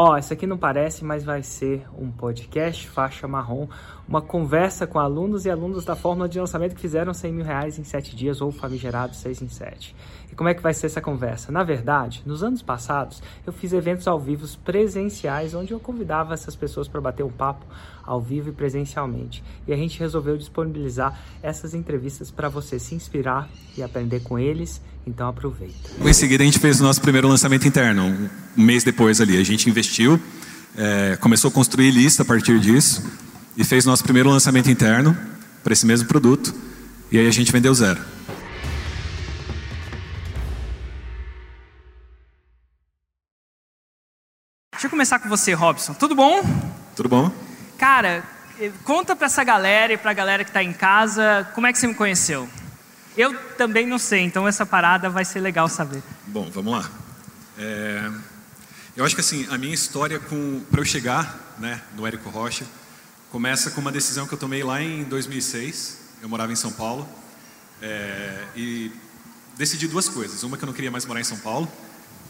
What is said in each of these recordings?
Ó, oh, isso aqui não parece, mas vai ser um podcast faixa marrom, uma conversa com alunos e alunos da fórmula de lançamento que fizeram 100 mil reais em 7 dias ou famigerado 6 em 7. E como é que vai ser essa conversa? Na verdade, nos anos passados, eu fiz eventos ao vivo presenciais, onde eu convidava essas pessoas para bater um papo ao vivo e presencialmente. E a gente resolveu disponibilizar essas entrevistas para você se inspirar e aprender com eles então aproveita. Em seguida a gente fez o nosso primeiro lançamento interno, um mês depois ali. A gente investiu, é, começou a construir lista a partir disso e fez nosso primeiro lançamento interno para esse mesmo produto. E aí a gente vendeu zero. Deixa eu começar com você, Robson. Tudo bom? Tudo bom. Cara, conta para essa galera e para a galera que está em casa, como é que você me conheceu? Eu também não sei, então essa parada vai ser legal saber. Bom, vamos lá. É, eu acho que assim, a minha história para eu chegar né, no Érico Rocha começa com uma decisão que eu tomei lá em 2006. Eu morava em São Paulo é, e decidi duas coisas. Uma que eu não queria mais morar em São Paulo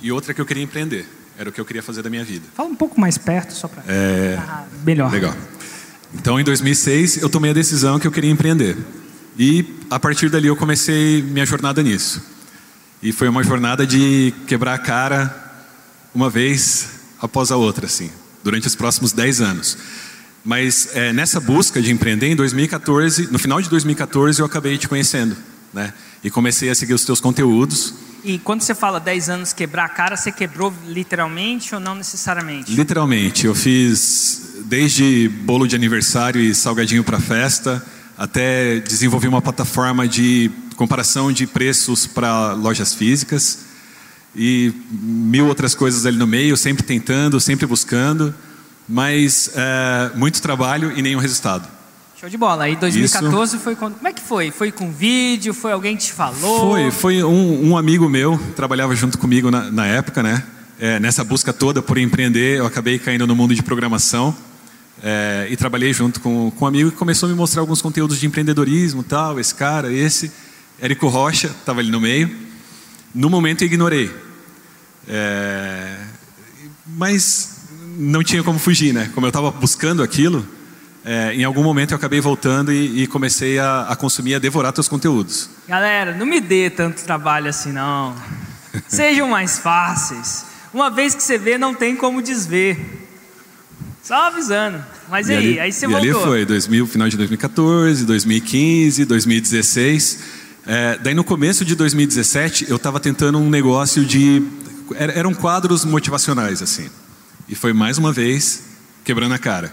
e outra que eu queria empreender. Era o que eu queria fazer da minha vida. Fala um pouco mais perto só para é, ah, melhor. Legal. Então, em 2006, eu tomei a decisão que eu queria empreender. E a partir dali eu comecei minha jornada nisso. E foi uma jornada de quebrar a cara uma vez após a outra, assim, durante os próximos 10 anos. Mas é, nessa busca de empreender, em 2014, no final de 2014, eu acabei te conhecendo, né? E comecei a seguir os teus conteúdos. E quando você fala 10 anos quebrar a cara, você quebrou literalmente ou não necessariamente? Literalmente. Eu fiz desde bolo de aniversário e salgadinho para festa, até desenvolvi uma plataforma de comparação de preços para lojas físicas e mil outras coisas ali no meio, sempre tentando, sempre buscando, mas é, muito trabalho e nenhum resultado. Show de bola. Aí 2014 Isso. foi quando. Como é que foi? Foi com vídeo? Foi alguém que te falou? Foi, foi um, um amigo meu, trabalhava junto comigo na, na época, né? É, nessa busca toda por empreender, eu acabei caindo no mundo de programação. É, e trabalhei junto com, com um amigo que começou a me mostrar alguns conteúdos de empreendedorismo tal, esse cara, esse, Érico Rocha, estava ali no meio. No momento eu ignorei. É, mas não tinha como fugir, né? Como eu estava buscando aquilo, é, em algum momento eu acabei voltando e, e comecei a, a, consumir, a devorar teus conteúdos. Galera, não me dê tanto trabalho assim não. Sejam mais fáceis. Uma vez que você vê, não tem como desver. Só avisando. Mas e aí, ali, aí você e voltou. ali foi, 2000, final de 2014, 2015, 2016. É, daí no começo de 2017, eu estava tentando um negócio de... Eram quadros motivacionais, assim. E foi mais uma vez quebrando a cara.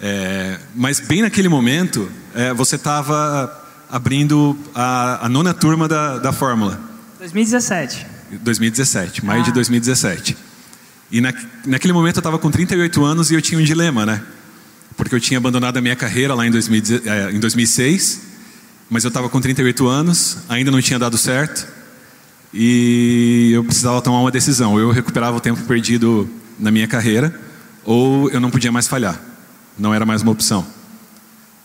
É, mas bem naquele momento, é, você estava abrindo a, a, nona turma da, da Fórmula. 2017. 2017, maio ah. de 2017. E na, naquele momento eu estava com 38 anos e eu tinha um dilema, né? Porque eu tinha abandonado a minha carreira lá em, 2000, é, em 2006, mas eu estava com 38 anos, ainda não tinha dado certo, e eu precisava tomar uma decisão. Eu recuperava o tempo perdido na minha carreira, ou eu não podia mais falhar. Não era mais uma opção.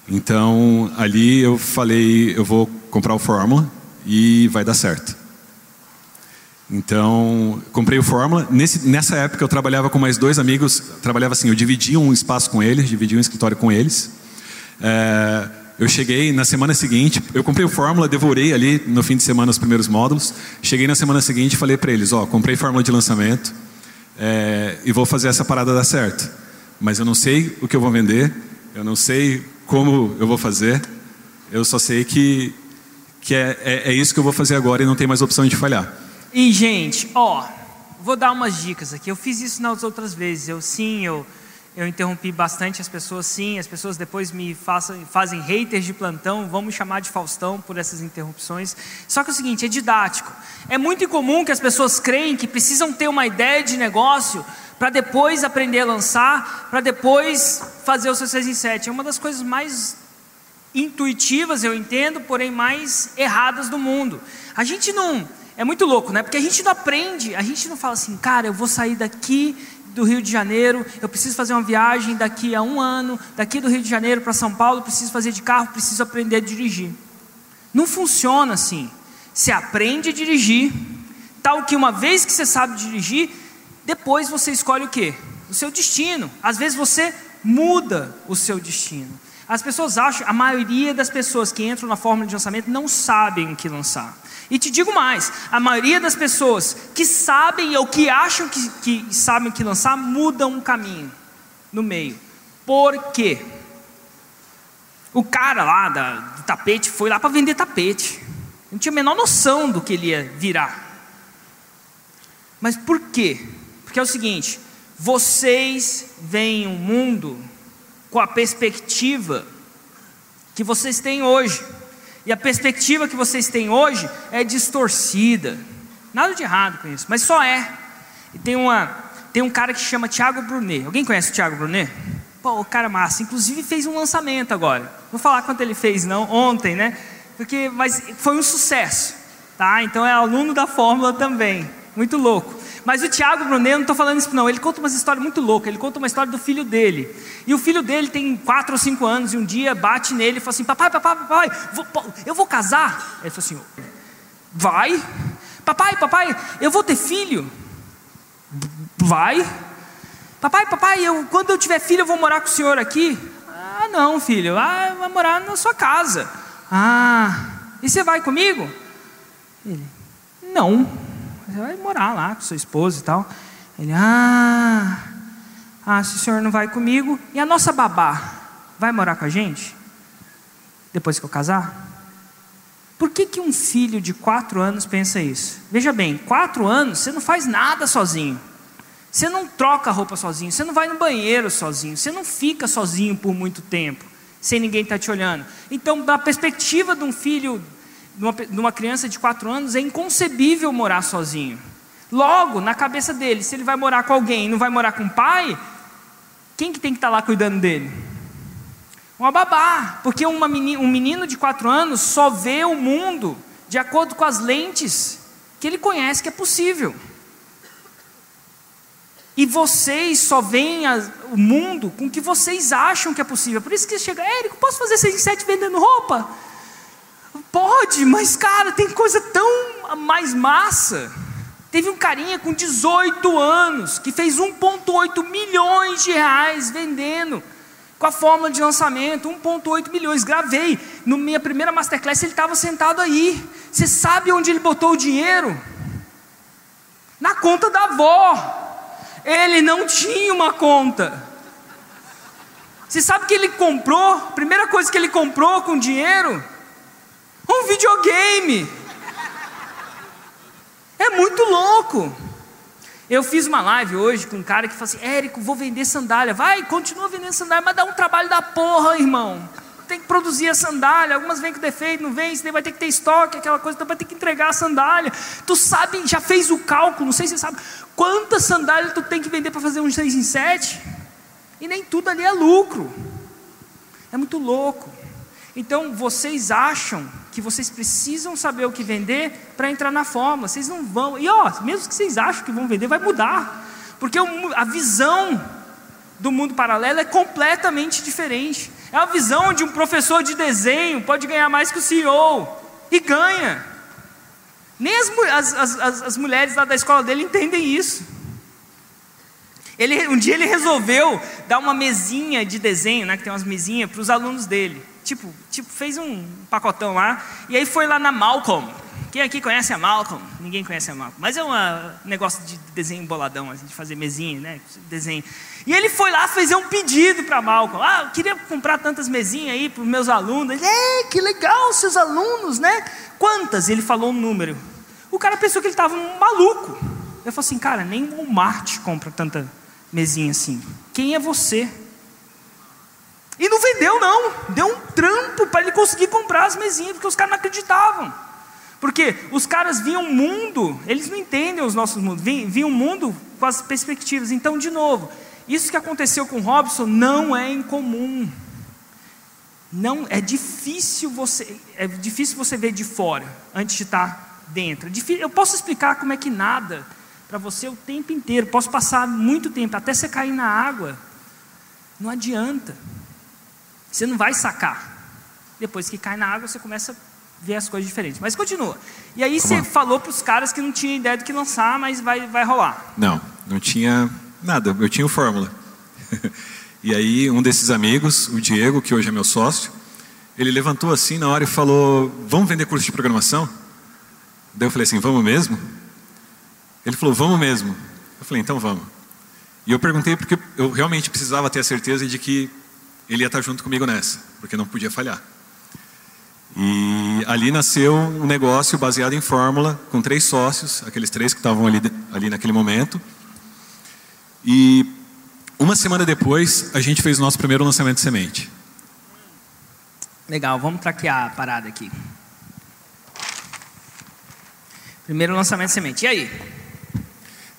Então, ali eu falei, eu vou comprar o Fórmula e vai dar certo. Então, comprei o Fórmula. Nesse, nessa época eu trabalhava com mais dois amigos. Trabalhava assim, eu dividia um espaço com eles, dividia um escritório com eles. É, eu cheguei na semana seguinte, eu comprei o Fórmula, devorei ali no fim de semana os primeiros módulos. Cheguei na semana seguinte e falei para eles: Ó, comprei Fórmula de lançamento é, e vou fazer essa parada dar certo. Mas eu não sei o que eu vou vender, eu não sei como eu vou fazer, eu só sei que, que é, é, é isso que eu vou fazer agora e não tem mais opção de falhar. E, gente, ó, vou dar umas dicas aqui. Eu fiz isso nas outras vezes. Eu sim, eu, eu interrompi bastante as pessoas, sim. As pessoas depois me façam, fazem haters de plantão, me chamar de Faustão por essas interrupções. Só que é o seguinte, é didático. É muito incomum que as pessoas creem que precisam ter uma ideia de negócio para depois aprender a lançar, para depois fazer o seu 6 em 7. É uma das coisas mais intuitivas, eu entendo, porém mais erradas do mundo. A gente não é muito louco, né? Porque a gente não aprende, a gente não fala assim, cara, eu vou sair daqui do Rio de Janeiro, eu preciso fazer uma viagem daqui a um ano, daqui do Rio de Janeiro para São Paulo, preciso fazer de carro, preciso aprender a dirigir. Não funciona assim. Você aprende a dirigir, tal que uma vez que você sabe dirigir, depois você escolhe o quê? o seu destino. Às vezes você muda o seu destino. As pessoas acham, a maioria das pessoas que entram na fórmula de lançamento não sabem o que lançar. E te digo mais: a maioria das pessoas que sabem ou que acham que, que sabem que lançar mudam o caminho no meio. Por quê? O cara lá da, do tapete foi lá para vender tapete. Não tinha a menor noção do que ele ia virar. Mas por quê? Porque é o seguinte: vocês veem o um mundo com a perspectiva que vocês têm hoje. E a perspectiva que vocês têm hoje é distorcida. Nada de errado com isso, mas só é. E tem, uma, tem um cara que chama Thiago Brunet. Alguém conhece o Thiago Brunet? Pô, o cara massa. Inclusive fez um lançamento agora. Vou falar quanto ele fez, não, ontem, né? Porque, mas foi um sucesso. Tá? Então é aluno da fórmula também. Muito louco. Mas o Tiago Brunet, não estou falando isso não, ele conta uma história muito louca, ele conta uma história do filho dele. E o filho dele tem quatro ou cinco anos, e um dia bate nele e fala assim, papai, papai, papai, vou, eu vou casar? Ele falou assim, vai. Papai, papai, eu vou ter filho? Vai. Papai, papai, eu, quando eu tiver filho eu vou morar com o senhor aqui? Ah, não, filho, ah, vai morar na sua casa. Ah, e você vai comigo? Ele, não. Você vai morar lá com sua esposa e tal. Ele, ah, ah, se o senhor não vai comigo, e a nossa babá vai morar com a gente? Depois que eu casar? Por que, que um filho de quatro anos pensa isso? Veja bem, quatro anos você não faz nada sozinho. Você não troca roupa sozinho, você não vai no banheiro sozinho, você não fica sozinho por muito tempo, sem ninguém estar tá te olhando. Então, da perspectiva de um filho de uma criança de 4 anos, é inconcebível morar sozinho. Logo, na cabeça dele, se ele vai morar com alguém e não vai morar com o pai, quem que tem que estar tá lá cuidando dele? Uma babá, porque um menino de 4 anos só vê o mundo de acordo com as lentes que ele conhece que é possível. E vocês só veem a, o mundo com o que vocês acham que é possível. Por isso que chega, Érico, posso fazer 6 em 7 vendendo roupa? Pode, mas cara, tem coisa tão mais massa. Teve um carinha com 18 anos que fez 1,8 milhões de reais vendendo com a fórmula de lançamento, 1,8 milhões. Gravei no minha primeira masterclass, ele estava sentado aí. Você sabe onde ele botou o dinheiro? Na conta da avó. Ele não tinha uma conta. Você sabe que ele comprou? Primeira coisa que ele comprou com dinheiro um videogame. É muito louco. Eu fiz uma live hoje com um cara que falou assim: Érico, vou vender sandália. Vai, continua vendendo sandália, mas dá um trabalho da porra, irmão. Tem que produzir a sandália. Algumas vêm com defeito, não você vai ter que ter estoque, aquela coisa, então vai ter que entregar a sandália. Tu sabe, já fez o cálculo, não sei se você sabe, quantas sandálias tu tem que vender para fazer um 6 em 7? E nem tudo ali é lucro. É muito louco. Então vocês acham que vocês precisam saber o que vender para entrar na fórmula. Vocês não vão. E ó, mesmo que vocês acham que vão vender, vai mudar. Porque a visão do mundo paralelo é completamente diferente. É a visão de um professor de desenho pode ganhar mais que o CEO. E ganha. Nem as, as, as, as mulheres lá da escola dele entendem isso. Ele, um dia ele resolveu dar uma mesinha de desenho, né, que tem umas mesinhas, para os alunos dele. Tipo, tipo, fez um pacotão lá, e aí foi lá na Malcolm. Quem aqui conhece a Malcolm? Ninguém conhece a Malcolm. Mas é um negócio de desenho boladão, assim, de fazer mesinha, né? Desenho. E ele foi lá fazer um pedido para Malcolm. Ah, eu queria comprar tantas mesinhas aí para os meus alunos. Ele, é, que legal, seus alunos, né? Quantas? Ele falou um número. O cara pensou que ele estava um maluco. Eu falei assim, cara, nem o Walmart compra tanta mesinha assim. Quem é você? E não vendeu, não. Deu um trampo para ele conseguir comprar as mesinhas, porque os caras não acreditavam. Porque os caras viam o mundo, eles não entendem os nossos mundos, viam o mundo com as perspectivas. Então, de novo, isso que aconteceu com Robson não é incomum. Não é difícil você é difícil você ver de fora antes de estar dentro. É eu posso explicar como é que nada para você o tempo inteiro. Posso passar muito tempo até você cair na água. Não adianta. Você não vai sacar. Depois que cai na água, você começa a ver as coisas diferentes. Mas continua. E aí você falou para os caras que não tinha ideia do que lançar, mas vai, vai rolar. Não, não tinha Nada, eu tinha o Fórmula. e aí um desses amigos, o Diego, que hoje é meu sócio, ele levantou assim na hora e falou: Vamos vender curso de programação? Daí eu falei assim: Vamos mesmo? Ele falou: Vamos mesmo. Eu falei: Então vamos. E eu perguntei porque eu realmente precisava ter a certeza de que ele ia estar junto comigo nessa, porque não podia falhar. E ali nasceu um negócio baseado em fórmula, com três sócios, aqueles três que estavam ali, ali naquele momento. E uma semana depois, a gente fez o nosso primeiro lançamento de semente. Legal, vamos traquear a parada aqui. Primeiro lançamento de semente. E aí?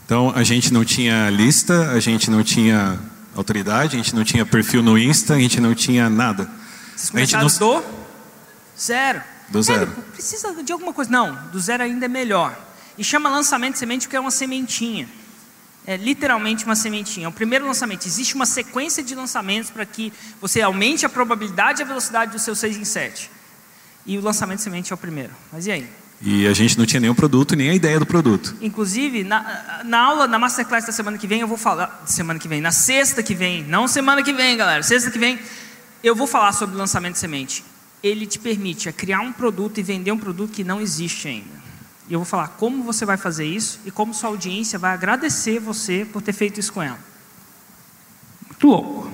Então, a gente não tinha lista, a gente não tinha autoridade, a gente não tinha perfil no Insta, a gente não tinha nada. Vocês A gente não- do zero. Do zero. É, precisa de alguma coisa. Não, do zero ainda é melhor. E chama lançamento de semente porque é uma sementinha. É literalmente uma sementinha. É o primeiro lançamento. Existe uma sequência de lançamentos para que você aumente a probabilidade e a velocidade do seu 6 em 7. E o lançamento de semente é o primeiro. Mas e aí? E a gente não tinha nenhum produto, nem a ideia do produto. Inclusive, na, na aula, na masterclass da semana que vem, eu vou falar. Semana que vem, na sexta que vem, não semana que vem, galera, sexta que vem, eu vou falar sobre lançamento de semente. Ele te permite é, criar um produto e vender um produto que não existe ainda. E eu vou falar como você vai fazer isso e como sua audiência vai agradecer você por ter feito isso com ela. Muito louco.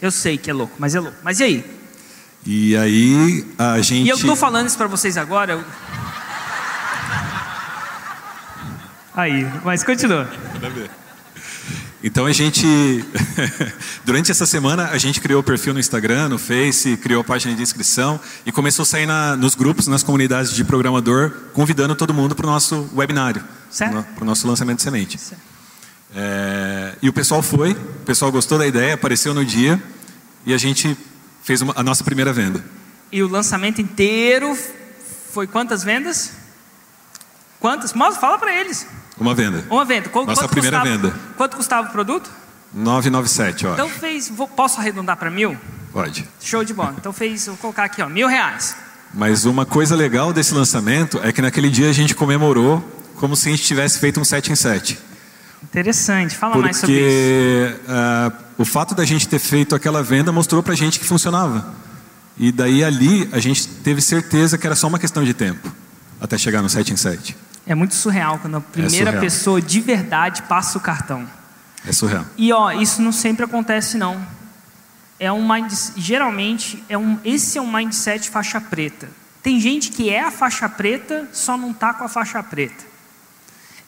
Eu sei que é louco, mas é louco. Mas e aí? E aí a gente. E eu estou falando isso para vocês agora. eu- Aí, mas continua. Então a gente, durante essa semana, a gente criou o perfil no Instagram, no Face, criou a página de inscrição e começou a sair na, nos grupos, nas comunidades de programador, convidando todo mundo para o nosso webinário, para o nosso lançamento de semente. É, e o pessoal foi, o pessoal gostou da ideia, apareceu no dia e a gente fez uma- a nossa primeira venda. E o lançamento inteiro foi quantas vendas? Quantas? Mostra, fala para eles. Uma venda, Uma venda. Qu- Nossa primeira custava, venda. Quanto custava o produto? 997, ó. Então fez. vou- posso arredondar para mil? Pode. Show de bola. Então fez. Vou colocar aqui, ó, mil reais. Mas uma coisa legal desse lançamento é que naquele dia a gente comemorou como se a gente tivesse feito um 7 em 7. Interessante. Fala mais sobre isso. Porque ah, o fato da gente ter feito aquela venda mostrou pra gente que funcionava. E daí ali a gente teve certeza que era só uma questão de tempo até chegar no 7 em 7. É muito surreal quando a primeira surreal. pessoa de verdade passa o cartão. É surreal. E ó, isso não sempre acontece não. É um mind, geralmente é um, esse é um mindset faixa preta. Tem gente que é a faixa preta, só não tá com a faixa preta.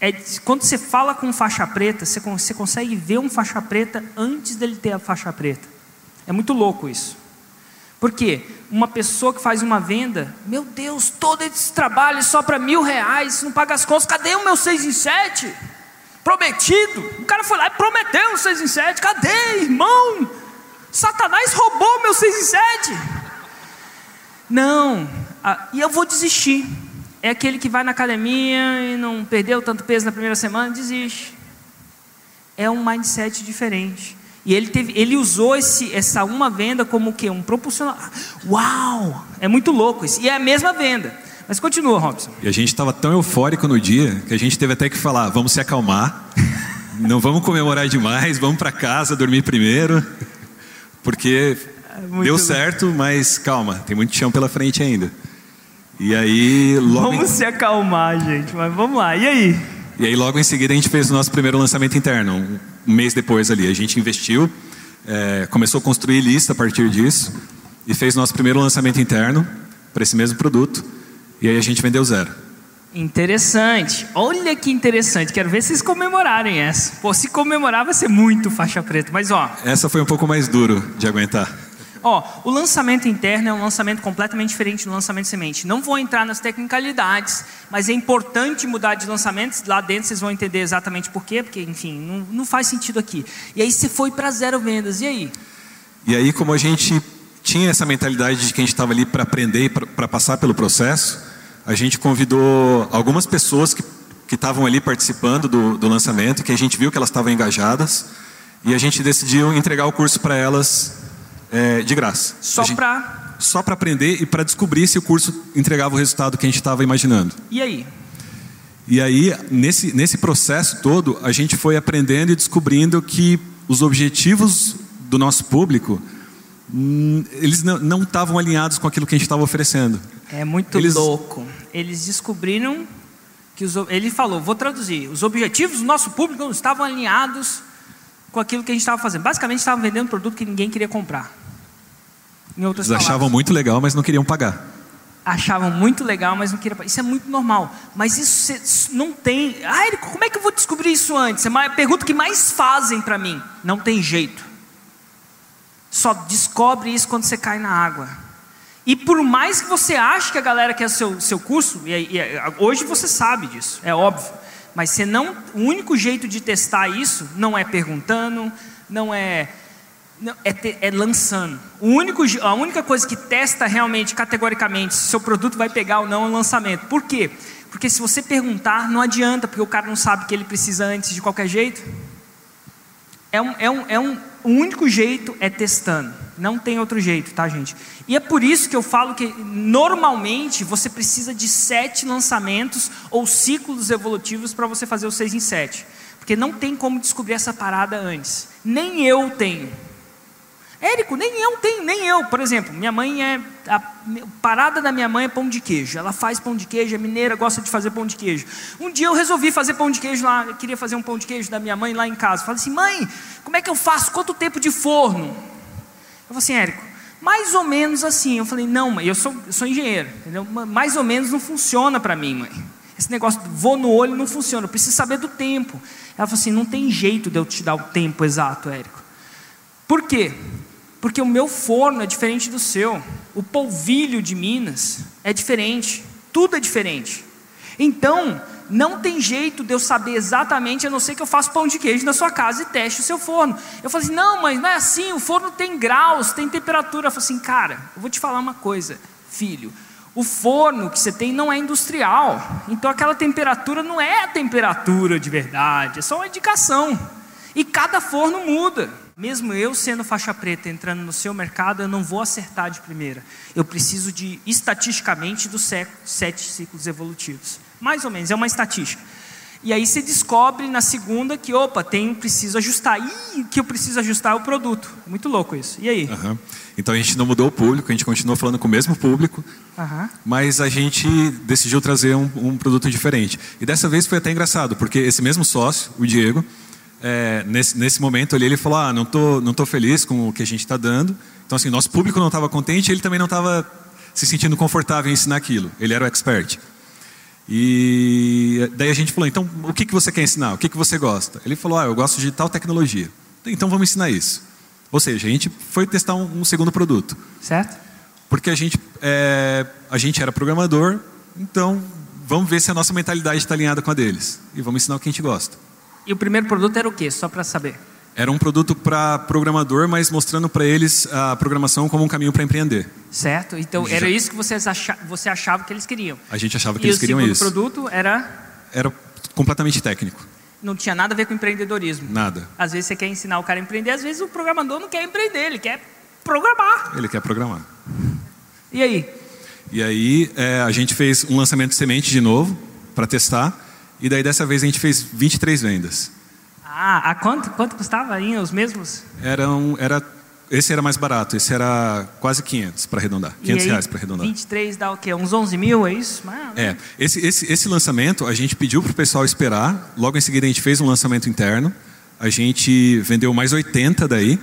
É, quando você fala com faixa preta, você, você consegue ver um faixa preta antes dele ter a faixa preta. É muito louco isso. Por quê? Uma pessoa que faz uma venda, meu Deus, todo esse trabalho só para mil reais, não paga as contas, cadê o meu 6 em 7? Prometido. O cara foi lá e prometeu o 6 em 7. Cadê, irmão? Satanás roubou meu 6 em 7. Não, ah, e eu vou desistir. É aquele que vai na academia e não perdeu tanto peso na primeira semana, desiste. É um mindset diferente. E ele, teve, ele usou esse, essa uma venda como o quê? Um propulsional. Uau! É muito louco isso. E é a mesma venda. Mas continua, Robson. E a gente estava tão eufórico no dia que a gente teve até que falar: vamos se acalmar, não vamos comemorar demais, vamos para casa dormir primeiro, porque muito deu louco. certo, mas calma, tem muito chão pela frente ainda. E aí logo em- Vamos se acalmar, gente. Mas vamos lá. E aí? E aí, logo em seguida, a gente fez o nosso primeiro lançamento interno, um mês depois ali. A gente investiu, é, começou a construir lista a partir disso e fez nosso primeiro lançamento interno para esse mesmo produto. E aí a gente vendeu zero. Interessante. Olha que interessante. Quero ver vocês comemorarem essa. Pô, se comemorar vai ser muito faixa preta. Mas ó, Essa foi um pouco mais duro de aguentar. Ó, o lançamento interno é um lançamento completamente diferente do lançamento semente. Não vou entrar nas tecnicalidades, mas é importante mudar de lançamentos. Lá dentro vocês vão entender exatamente por quê, porque, enfim, não, não faz sentido aqui. E aí você foi para zero vendas, e aí? E aí, como a gente tinha essa mentalidade de que a gente estava ali para aprender para passar pelo processo, a gente convidou algumas pessoas que que estavam ali participando do, do lançamento, que a gente viu que elas estavam engajadas, e a gente decidiu entregar o curso para elas é, de graça. Só para. só para aprender e para descobrir se o curso entregava o resultado que a gente estava imaginando. E aí? E aí, nesse, nesse processo todo, a gente foi aprendendo e descobrindo que os objetivos do nosso público, hum, eles não estavam alinhados com aquilo que a gente estava oferecendo. É muito eles... louco. Eles descobriram que os, ele falou, vou traduzir, os objetivos do nosso público não estavam alinhados com aquilo que a gente estava fazendo. Basicamente, estavam vendendo um produto que ninguém queria comprar. Em outras Eles palavras. achavam muito legal, mas não queriam pagar achavam muito legal, mas não queriam. Isso é muito normal. Mas isso não tem. Ah, Érico, como é que eu vou descobrir isso antes? É a pergunta que mais fazem para mim. Não tem jeito. Só descobre isso quando você cai na água. E por mais que você ache que a galera quer seu, seu curso, e, e, hoje você sabe disso, é óbvio. Mas você não, o único jeito de testar isso não é perguntando, não é não, é, te, é, lançando. Único, a única coisa que testa realmente, categoricamente, se seu produto vai pegar ou não é o lançamento. Por quê? Porque se você perguntar, não adianta, porque o cara não sabe que ele precisa antes de qualquer jeito. É um, é um, é um, o único jeito é testando. Não tem outro jeito, tá, gente? E é por isso que eu falo que normalmente você precisa de sete lançamentos ou ciclos evolutivos para você fazer o seis em sete. Porque não tem como descobrir essa parada antes. Nem eu tenho. Érico, nem eu tenho, nem eu. Por exemplo, minha mãe é. A parada da minha mãe é pão de queijo. Ela faz pão de queijo, é mineira, gosta de fazer pão de queijo. Um dia eu resolvi fazer pão de queijo lá, queria fazer um pão de queijo da minha mãe lá em casa. Falei assim, mãe, como é que eu faço? Quanto tempo de forno? Eu falei assim, Érico, mais ou menos assim. Eu falei, não, mãe, eu sou, eu sou engenheiro, entendeu? Mais ou menos não funciona para mim, mãe. Esse negócio de vou no olho não funciona, eu preciso saber do tempo. Ela falou assim: não tem jeito de eu te dar o tempo exato, Érico. Por quê? Porque o meu forno é diferente do seu. O polvilho de Minas é diferente. Tudo é diferente. Então, não tem jeito de eu saber exatamente, a não ser que eu faça pão de queijo na sua casa e teste o seu forno. Eu falei assim: não, mas não é assim, o forno tem graus, tem temperatura. Eu falei assim: cara, eu vou te falar uma coisa, filho. O forno que você tem não é industrial, então aquela temperatura não é a temperatura de verdade, é só uma indicação. E cada forno muda. Mesmo eu sendo faixa preta entrando no seu mercado, eu não vou acertar de primeira. Eu preciso de, estatisticamente, dos sete ciclos evolutivos. Mais ou menos, é uma estatística. E aí você descobre na segunda que, opa, tem, preciso ajustar. Ih, que eu preciso ajustar é o produto. Muito louco isso. E aí? Uhum. Então a gente não mudou o público, a gente continuou falando com o mesmo público, uhum. mas a gente decidiu trazer um, um produto diferente. E dessa vez foi até engraçado, porque esse mesmo sócio, o Diego, é, nesse, nesse momento ali, ele falou: Ah, não tô, não tô feliz com o que a gente está dando. Então, assim, nosso público não estava contente, ele também não estava se sentindo confortável em ensinar aquilo. Ele era o expert. E daí a gente falou: Então, o que, que você quer ensinar? O que, que você gosta? Ele falou: Ah, eu gosto de tal tecnologia. Então, vamos ensinar isso. Ou seja, a gente foi testar um, um segundo produto. Certo. Porque a gente, é, a gente era programador, então vamos ver se a nossa mentalidade está alinhada com a deles. E vamos ensinar o que a gente gosta. E o primeiro produto era o quê? Só para saber. Era um produto para programador, mas mostrando para eles a programação como um caminho para empreender. Certo. Então era isso que vocês acha, você achava que eles queriam. A gente achava que e eles queriam isso. E o produto era? Era completamente técnico. Não tinha nada a ver com empreendedorismo. Nada. Às vezes você quer ensinar o cara a empreender, às vezes o programador não quer empreender, ele quer programar. Ele quer programar. E aí? E aí é, a gente fez um lançamento de semente de novo para testar. E daí dessa vez a gente fez 23 vendas. Ah, a quanto, quanto custava aí os mesmos? Era, um, era esse era mais barato, esse era quase 500 para arredondar. 500 aí, reais para arredondar. 23 dá o quê? Uns 11 mil, é isso? É, esse, esse, esse lançamento a gente pediu para o pessoal esperar, logo em seguida a gente fez um lançamento interno, a gente vendeu mais 80 daí.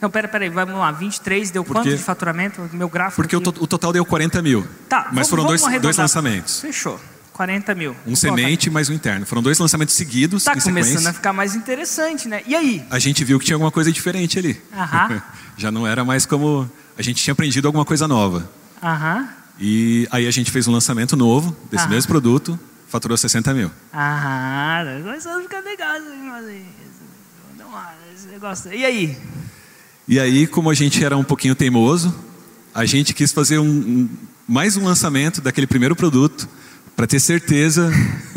Não, pera, pera aí, vamos lá, 23 deu porque, quanto de faturamento? Meu gráfico Porque o, to, o, total deu 40 mil. Tá, mas vamos, foram vamos dois, dois lançamentos. Fechou. 40 mil. Um semente mais um interno. Foram dois lançamentos seguidos. Está começando sequência. a ficar mais interessante, né? E aí? A gente viu que tinha alguma coisa diferente ali. Aham. Já não era mais como. A gente tinha aprendido alguma coisa nova. Aham. E aí a gente fez um lançamento novo desse Aham. mesmo produto, faturou 60 mil. Aham, começou a ficar legal esse negócio. E aí? E aí, como a gente era um pouquinho teimoso, a gente quis fazer um, um mais um lançamento daquele primeiro produto para ter certeza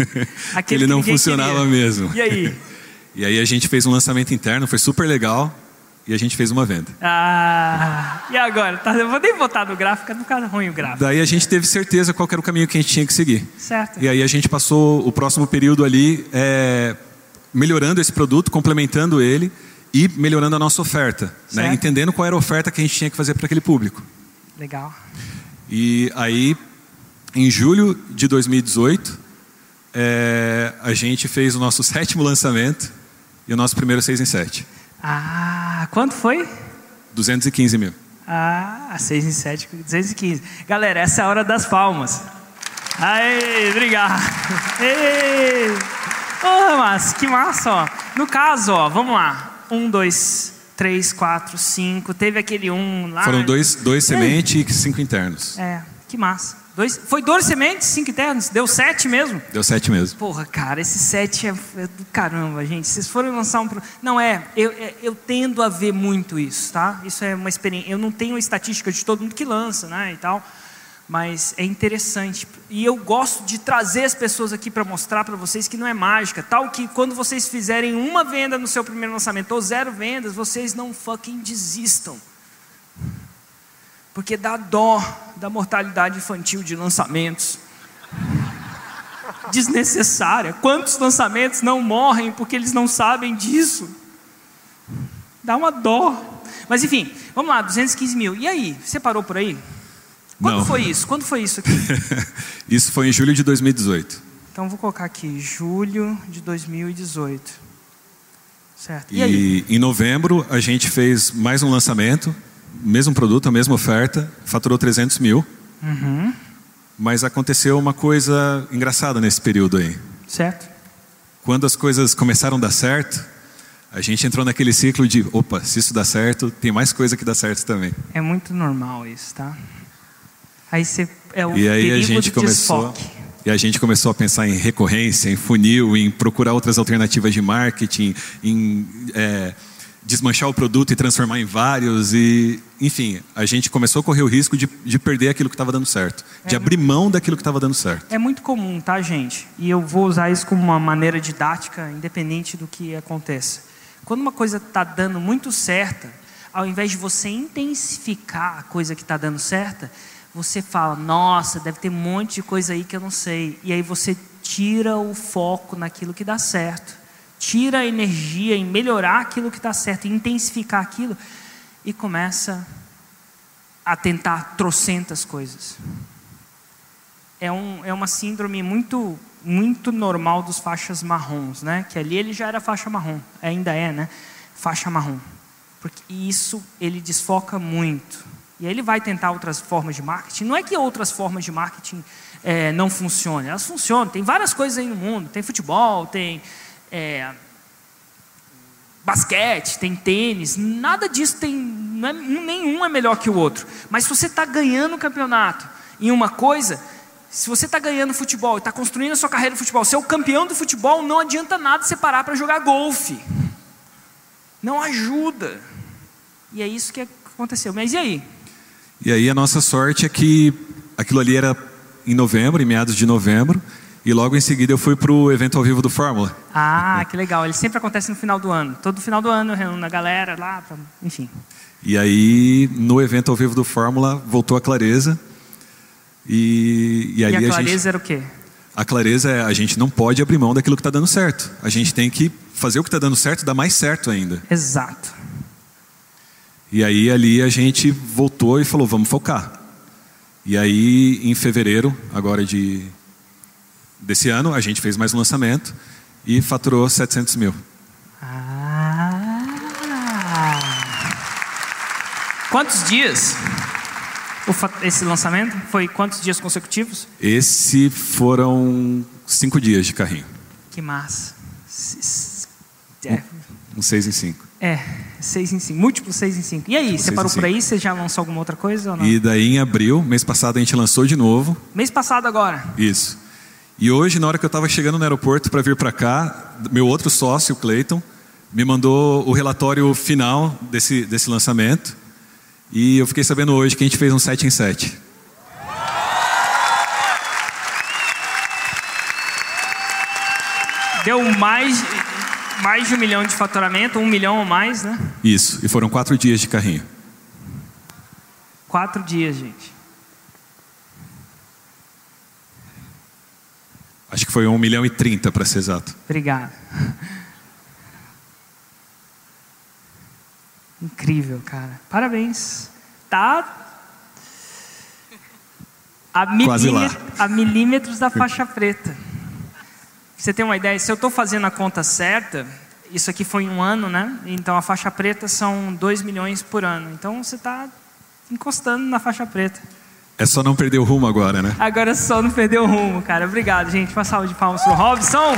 que ele não funcionava queria. mesmo. E aí? e aí a gente fez um lançamento interno, foi super legal. e a gente fez uma venda. Ah, e agora? Tá, eu vou nem botar no gráfico, não ficar ruim o gráfico. Daí a gente teve certeza qual era o caminho que a gente tinha que seguir. Certo. E aí a gente passou o próximo período ali é, melhorando esse produto, complementando ele e melhorando a nossa oferta, né? Entendendo qual era a oferta que a gente tinha que fazer para aquele público. Legal. E aí, em julho de 2018, é, a gente fez o nosso sétimo lançamento e o nosso primeiro 6 em 7. Ah, quanto foi? 215 mil. Ah, 6 em 7, 215. Galera, essa é a hora das palmas. Aê, obrigado. Ei. Oh, mas que massa, ó. No caso, ó, vamos lá. Um, dois, três, quatro, cinco. Teve aquele um lá. Foram dois, dois sementes e cinco internos. É, que massa. Dois, foi dois sementes, cinco internos? Deu sete mesmo? Deu sete mesmo. Porra, cara, esse set é, é do caramba, gente. Vocês forem lançar um. pro- Não é, eu, é- eu tendo a ver muito isso, tá? Isso é uma experiência. Eu não tenho a estatística de todo mundo que lança, né? E tal. Mas é interessante. E eu gosto de trazer as pessoas aqui para mostrar para vocês que não é mágica. Tal que quando vocês fizerem uma venda no seu primeiro lançamento ou zero vendas, vocês não fucking desistam. Porque dá dó da mortalidade infantil de lançamentos desnecessária. Quantos lançamentos não morrem porque eles não sabem disso? Dá uma dó. Mas enfim, vamos lá, 215 mil. E aí, você parou por aí? Quando Não. foi isso? Quando foi isso aqui? Isso foi em julho de 2018. Então vou colocar aqui, julho de 2018. Certo. E, aí? E em novembro a gente fez mais um lançamento, mesmo produto, a mesma oferta, faturou 300 mil. Uhum. Mas aconteceu uma coisa engraçada nesse período aí. Certo? Quando as coisas começaram a dar certo, a gente entrou naquele ciclo de, opa, se isso dá certo, tem mais coisa que dá certo também. É muito normal isso, tá? Aí você é o E aí a gente começou, desfoque. e a gente começou a pensar em recorrência, em funil, em procurar outras alternativas de marketing, em é, desmanchar o produto e transformar em vários e, enfim, a gente começou a correr o risco de, de perder aquilo que estava dando certo, de abrir mão daquilo que estava dando certo. É muito comum, tá, gente? E eu vou usar isso como uma maneira didática, independente do que aconteça. Quando uma coisa está dando muito certa, ao invés de você intensificar a coisa que está dando certa, você fala: Nossa, deve ter um monte de coisa aí que eu não sei. E aí você tira o foco naquilo que dá certo, tira a energia em melhorar aquilo que está certo, intensificar aquilo, e começa a tentar trocentas coisas é, um, é uma síndrome muito muito normal dos faixas marrons, né? Que ali ele já era faixa marrom, ainda é, né? Faixa marrom, porque isso ele desfoca muito. E aí ele vai tentar outras formas de marketing. Não é que outras formas de marketing é, não funcionem, elas funcionam. Tem várias coisas aí no mundo. Tem futebol, tem é, basquete, tem tênis, nada disso tem, é- nenhum é melhor que o outro. Mas se você está ganhando o campeonato em uma coisa, se você está ganhando futebol e está construindo a sua carreira de futebol, você é o campeão do futebol, não adianta nada você parar para jogar golfe. Não ajuda. E é isso que aconteceu. Mas e aí? E aí a nossa sorte é que aquilo ali era em novembro, em meados de novembro, e logo em seguida eu fui para o evento ao vivo do Fórmula. Ah, que legal. Ele sempre acontece no final do ano. Todo final do ano eu reúno a galera lá, pra- enfim. E aí, no evento ao vivo do Fórmula, voltou a clareza. E, e E a a, clareza gente. era o quê? A clareza é a gente não pode abrir mão daquilo que está dando certo. A gente tem que fazer o que está dando certo dar mais certo ainda. Exato. E aí ali a gente voltou e falou, vamos focar. E aí em fevereiro, agora de desse ano, a gente fez mais um lançamento e faturou 700 mil. Ah. Quantos dias? esse lançamento? Foi quantos dias consecutivos? Esse foram cinco dias de carrinho, Que massa. É, um seis em cinco. é, seis em cinco. Múltiplo seis em cinco. E aí, você parou por aí? Você já lançou alguma outra coisa ou não? E daí em abril, mês passado a gente lançou de novo, Mês passado agora. isso. E hoje, na hora que eu estava chegando no aeroporto para vir para cá, meu outro sócio, o Clayton, me mandou o relatório final desse, desse lançamento. E eu fiquei sabendo hoje que a gente fez um 7 em 7. Deu mais. mais de um milhão de faturamento, um milhão ou mais, né? Isso. E foram quatro dias de carrinho. Quatro dias, gente. Acho que foi um milhão e trinta, para ser exato. Obrigado. Incrível, cara. Parabéns. Tá a, a milímetros da faixa preta. Você tem uma ideia? Se eu estou fazendo a conta certa, isso aqui foi em um ano, né? Então a faixa preta são 2 milhões por ano. Então você está encostando na faixa preta. É só não perder o rumo agora, né? Agora é só não perder o rumo, cara. Obrigado, gente. Uma salva de palmas pro Robson.